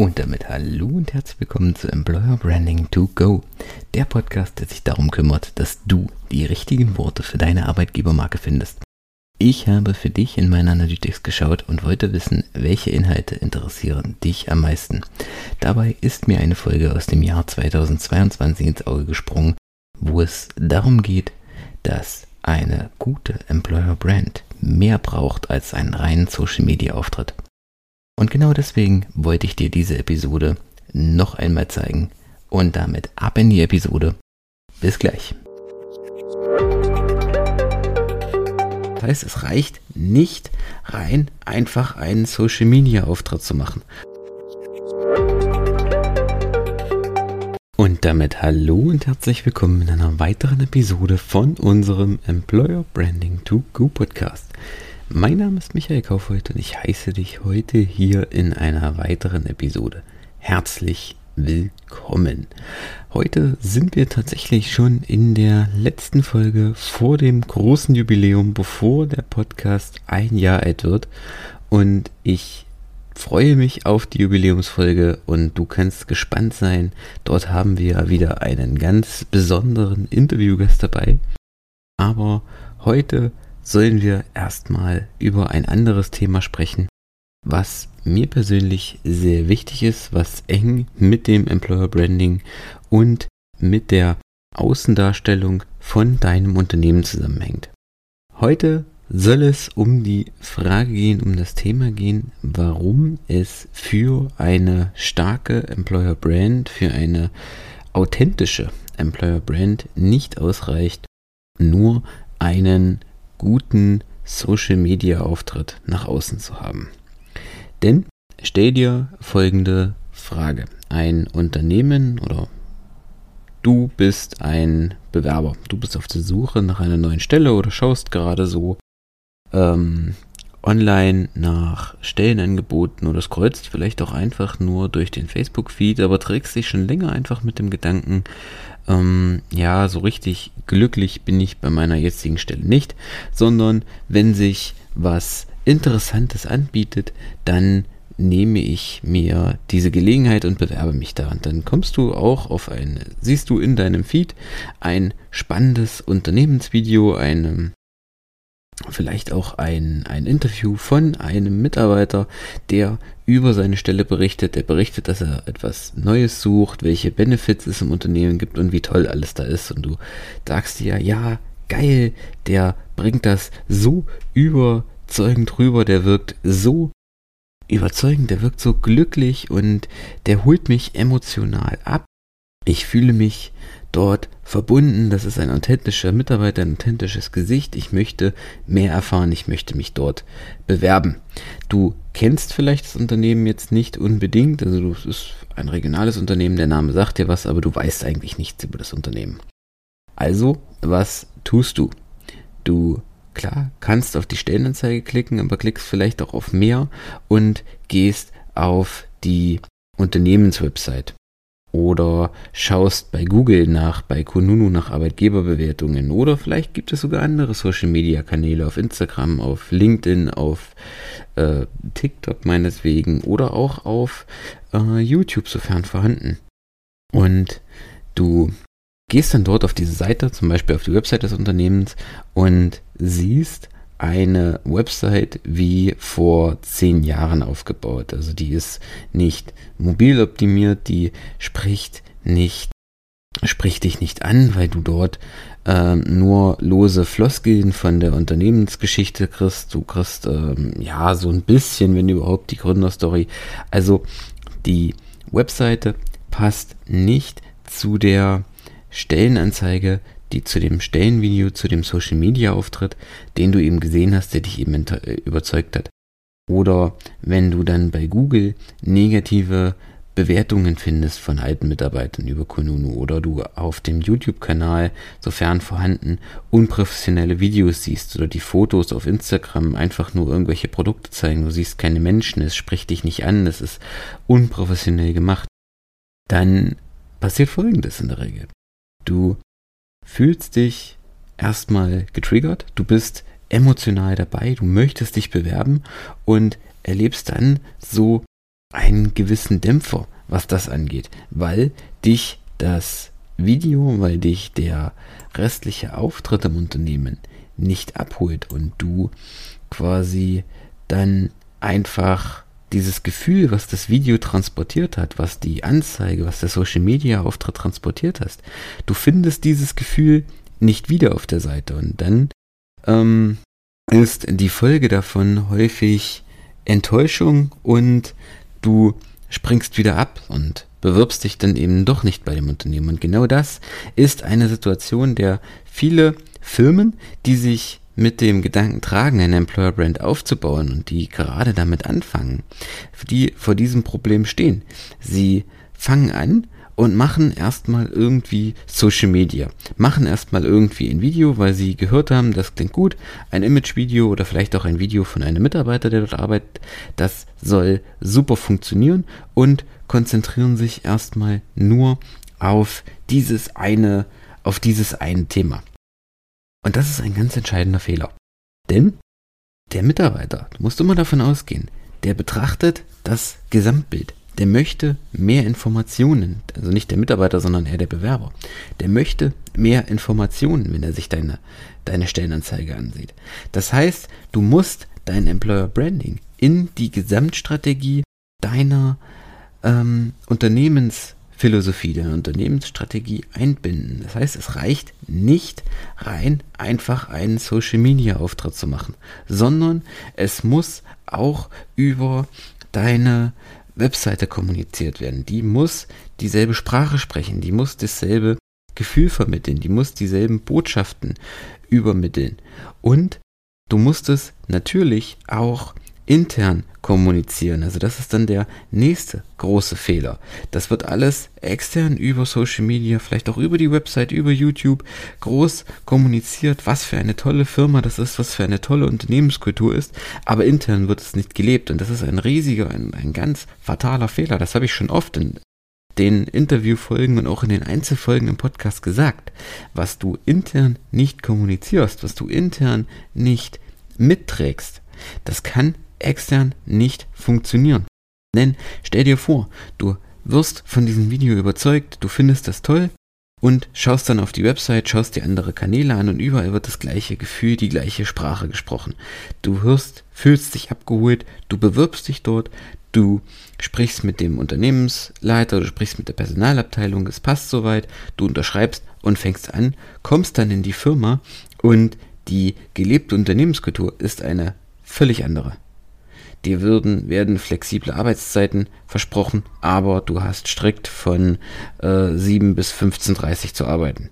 Und damit hallo und herzlich willkommen zu Employer Branding to Go, der Podcast, der sich darum kümmert, dass du die richtigen Worte für deine Arbeitgebermarke findest. Ich habe für dich in meiner Analytics geschaut und wollte wissen, welche Inhalte interessieren dich am meisten. Dabei ist mir eine Folge aus dem Jahr 2022 ins Auge gesprungen, wo es darum geht, dass eine gute Employer Brand mehr braucht als einen reinen Social Media Auftritt. Und genau deswegen wollte ich dir diese Episode noch einmal zeigen. Und damit ab in die Episode. Bis gleich. Das heißt, es reicht nicht rein einfach einen Social Media Auftritt zu machen. Und damit hallo und herzlich willkommen in einer weiteren Episode von unserem Employer Branding to Go Podcast. Mein Name ist Michael Kaufhold und ich heiße dich heute hier in einer weiteren Episode. Herzlich willkommen. Heute sind wir tatsächlich schon in der letzten Folge vor dem großen Jubiläum, bevor der Podcast ein Jahr alt wird. Und ich freue mich auf die Jubiläumsfolge und du kannst gespannt sein. Dort haben wir wieder einen ganz besonderen Interviewgast dabei. Aber heute sollen wir erstmal über ein anderes Thema sprechen, was mir persönlich sehr wichtig ist, was eng mit dem Employer Branding und mit der Außendarstellung von deinem Unternehmen zusammenhängt. Heute soll es um die Frage gehen, um das Thema gehen, warum es für eine starke Employer Brand, für eine authentische Employer Brand nicht ausreicht, nur einen guten Social-Media-Auftritt nach außen zu haben. Denn stell dir folgende Frage. Ein Unternehmen oder du bist ein Bewerber. Du bist auf der Suche nach einer neuen Stelle oder schaust gerade so ähm, online nach Stellenangeboten oder scrollst vielleicht auch einfach nur durch den Facebook-Feed, aber trägst dich schon länger einfach mit dem Gedanken, ähm, ja, so richtig glücklich bin ich bei meiner jetzigen Stelle nicht, sondern wenn sich was Interessantes anbietet, dann nehme ich mir diese Gelegenheit und bewerbe mich da. Und dann kommst du auch auf ein, siehst du in deinem Feed ein spannendes Unternehmensvideo, einem vielleicht auch ein, ein Interview von einem Mitarbeiter, der über seine Stelle berichtet. Der berichtet, dass er etwas Neues sucht, welche Benefits es im Unternehmen gibt und wie toll alles da ist. Und du sagst dir, ja, geil, der bringt das so überzeugend rüber, der wirkt so überzeugend, der wirkt so glücklich und der holt mich emotional ab. Ich fühle mich dort verbunden. Das ist ein authentischer Mitarbeiter, ein authentisches Gesicht. Ich möchte mehr erfahren. Ich möchte mich dort bewerben. Du kennst vielleicht das Unternehmen jetzt nicht unbedingt. Also es ist ein regionales Unternehmen. Der Name sagt dir was, aber du weißt eigentlich nichts über das Unternehmen. Also, was tust du? Du klar kannst auf die Stellenanzeige klicken, aber klickst vielleicht auch auf mehr und gehst auf die Unternehmenswebsite oder schaust bei Google nach, bei Kununu nach Arbeitgeberbewertungen oder vielleicht gibt es sogar andere Social Media Kanäle auf Instagram, auf LinkedIn, auf äh, TikTok meineswegen oder auch auf äh, YouTube, sofern vorhanden. Und du gehst dann dort auf diese Seite, zum Beispiel auf die Website des Unternehmens und siehst, eine Website wie vor zehn Jahren aufgebaut. Also die ist nicht mobil optimiert, die spricht nicht, spricht dich nicht an, weil du dort äh, nur lose Floskeln von der Unternehmensgeschichte kriegst. Du kriegst ähm, ja so ein bisschen, wenn überhaupt, die Gründerstory. Also die Webseite passt nicht zu der Stellenanzeige, die zu dem Stellenvideo, zu dem Social Media Auftritt, den du eben gesehen hast, der dich eben äh, überzeugt hat. Oder wenn du dann bei Google negative Bewertungen findest von alten Mitarbeitern über Konunu oder du auf dem YouTube-Kanal, sofern vorhanden, unprofessionelle Videos siehst oder die Fotos auf Instagram einfach nur irgendwelche Produkte zeigen, du siehst keine Menschen, es spricht dich nicht an, es ist unprofessionell gemacht, dann passiert Folgendes in der Regel. Du fühlst dich erstmal getriggert, du bist emotional dabei, du möchtest dich bewerben und erlebst dann so einen gewissen Dämpfer, was das angeht, weil dich das Video, weil dich der restliche Auftritt im Unternehmen nicht abholt und du quasi dann einfach dieses Gefühl, was das Video transportiert hat, was die Anzeige, was der Social Media Auftritt transportiert hast, du findest dieses Gefühl nicht wieder auf der Seite und dann ähm, ist die Folge davon häufig Enttäuschung und du springst wieder ab und bewirbst dich dann eben doch nicht bei dem Unternehmen. Und genau das ist eine Situation, der viele Firmen, die sich mit dem Gedanken tragen, ein Employer Brand aufzubauen und die gerade damit anfangen, die vor diesem Problem stehen. Sie fangen an und machen erstmal irgendwie Social Media. Machen erstmal irgendwie ein Video, weil sie gehört haben, das klingt gut, ein Image-Video oder vielleicht auch ein Video von einem Mitarbeiter, der dort arbeitet, das soll super funktionieren und konzentrieren sich erstmal nur auf dieses eine, auf dieses eine Thema. Und das ist ein ganz entscheidender Fehler. Denn der Mitarbeiter, du musst immer davon ausgehen, der betrachtet das Gesamtbild. Der möchte mehr Informationen, also nicht der Mitarbeiter, sondern eher der Bewerber. Der möchte mehr Informationen, wenn er sich deine, deine Stellenanzeige ansieht. Das heißt, du musst dein Employer Branding in die Gesamtstrategie deiner ähm, Unternehmens Philosophie, der Unternehmensstrategie einbinden. Das heißt, es reicht nicht rein einfach einen Social Media Auftritt zu machen, sondern es muss auch über deine Webseite kommuniziert werden. Die muss dieselbe Sprache sprechen, die muss dasselbe Gefühl vermitteln, die muss dieselben Botschaften übermitteln. Und du musst es natürlich auch intern kommunizieren. Also das ist dann der nächste große Fehler. Das wird alles extern über Social Media, vielleicht auch über die Website, über YouTube groß kommuniziert, was für eine tolle Firma das ist, was für eine tolle Unternehmenskultur ist, aber intern wird es nicht gelebt und das ist ein riesiger, ein, ein ganz fataler Fehler. Das habe ich schon oft in den Interviewfolgen und auch in den Einzelfolgen im Podcast gesagt. Was du intern nicht kommunizierst, was du intern nicht mitträgst, das kann extern nicht funktionieren. Denn stell dir vor, du wirst von diesem Video überzeugt, du findest das toll und schaust dann auf die Website, schaust dir andere Kanäle an und überall wird das gleiche Gefühl, die gleiche Sprache gesprochen. Du hörst, fühlst dich abgeholt, du bewirbst dich dort, du sprichst mit dem Unternehmensleiter, du sprichst mit der Personalabteilung, es passt soweit, du unterschreibst und fängst an, kommst dann in die Firma und die gelebte Unternehmenskultur ist eine völlig andere. Dir würden, werden flexible Arbeitszeiten versprochen, aber du hast strikt von äh, 7 bis 15.30 zu arbeiten.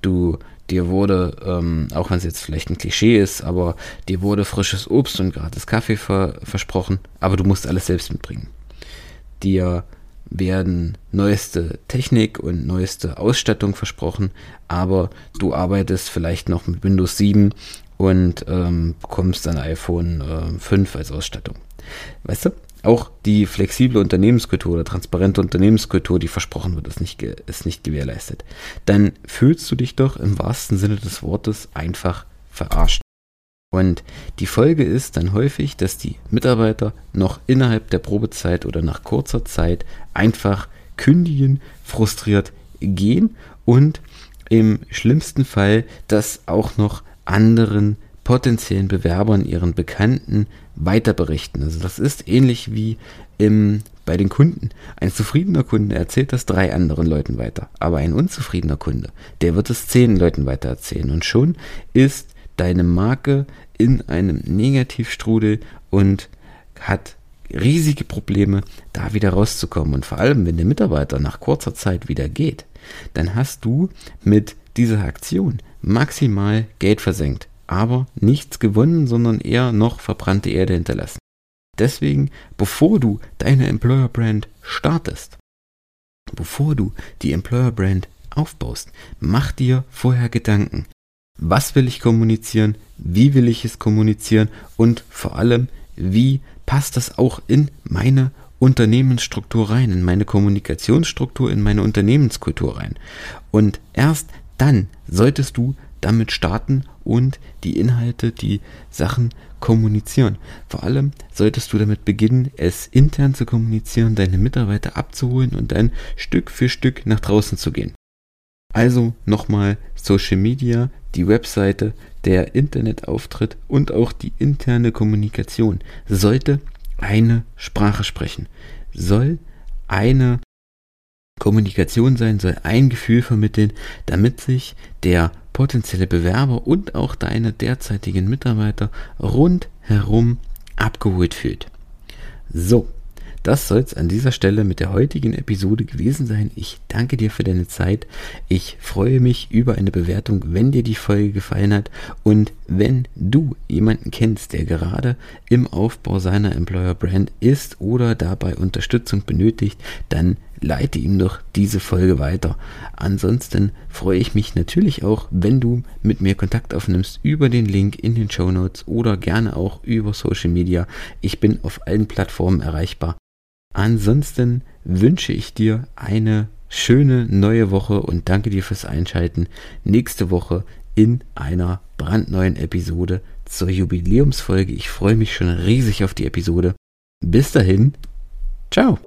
Du, dir wurde, ähm, auch wenn es jetzt vielleicht ein Klischee ist, aber dir wurde frisches Obst und gratis Kaffee ver versprochen, aber du musst alles selbst mitbringen. Dir werden neueste Technik und neueste Ausstattung versprochen, aber du arbeitest vielleicht noch mit Windows 7 und ähm, bekommst ein iPhone äh, 5 als Ausstattung. Weißt du? Auch die flexible Unternehmenskultur oder transparente Unternehmenskultur, die versprochen wird, ist nicht, ist nicht gewährleistet. Dann fühlst du dich doch im wahrsten Sinne des Wortes einfach verarscht. Und die Folge ist dann häufig, dass die Mitarbeiter noch innerhalb der Probezeit oder nach kurzer Zeit einfach kündigen, frustriert gehen und im schlimmsten Fall das auch noch anderen potenziellen Bewerbern, ihren Bekannten weiter berichten. Also das ist ähnlich wie im, bei den Kunden. Ein zufriedener Kunde erzählt das drei anderen Leuten weiter, aber ein unzufriedener Kunde, der wird es zehn Leuten weiter erzählen und schon ist deine Marke in einem Negativstrudel und hat riesige Probleme, da wieder rauszukommen. Und vor allem, wenn der Mitarbeiter nach kurzer Zeit wieder geht, dann hast du mit dieser Aktion maximal Geld versenkt, aber nichts gewonnen, sondern eher noch verbrannte Erde hinterlassen. Deswegen, bevor du deine Employer Brand startest, bevor du die Employer Brand aufbaust, mach dir vorher Gedanken. Was will ich kommunizieren? Wie will ich es kommunizieren? Und vor allem, wie passt das auch in meine Unternehmensstruktur rein, in meine Kommunikationsstruktur, in meine Unternehmenskultur rein? Und erst dann solltest du damit starten und die Inhalte, die Sachen kommunizieren. Vor allem solltest du damit beginnen, es intern zu kommunizieren, deine Mitarbeiter abzuholen und dann Stück für Stück nach draußen zu gehen. Also nochmal Social Media, die Webseite, der Internetauftritt und auch die interne Kommunikation sollte eine Sprache sprechen, soll eine Kommunikation sein, soll ein Gefühl vermitteln, damit sich der potenzielle Bewerber und auch deine derzeitigen Mitarbeiter rundherum abgeholt fühlt. So, das soll es an dieser Stelle mit der heutigen Episode gewesen sein. Ich danke dir für deine Zeit. Ich freue mich über eine Bewertung, wenn dir die Folge gefallen hat. Und wenn du jemanden kennst, der gerade im Aufbau seiner Employer Brand ist oder dabei Unterstützung benötigt, dann leite ihm doch diese Folge weiter. Ansonsten freue ich mich natürlich auch, wenn du mit mir Kontakt aufnimmst über den Link in den Show Notes oder gerne auch über Social Media. Ich bin auf allen Plattformen erreichbar. Ansonsten wünsche ich dir eine schöne neue Woche und danke dir fürs Einschalten. Nächste Woche in einer brandneuen Episode zur Jubiläumsfolge. Ich freue mich schon riesig auf die Episode. Bis dahin, ciao.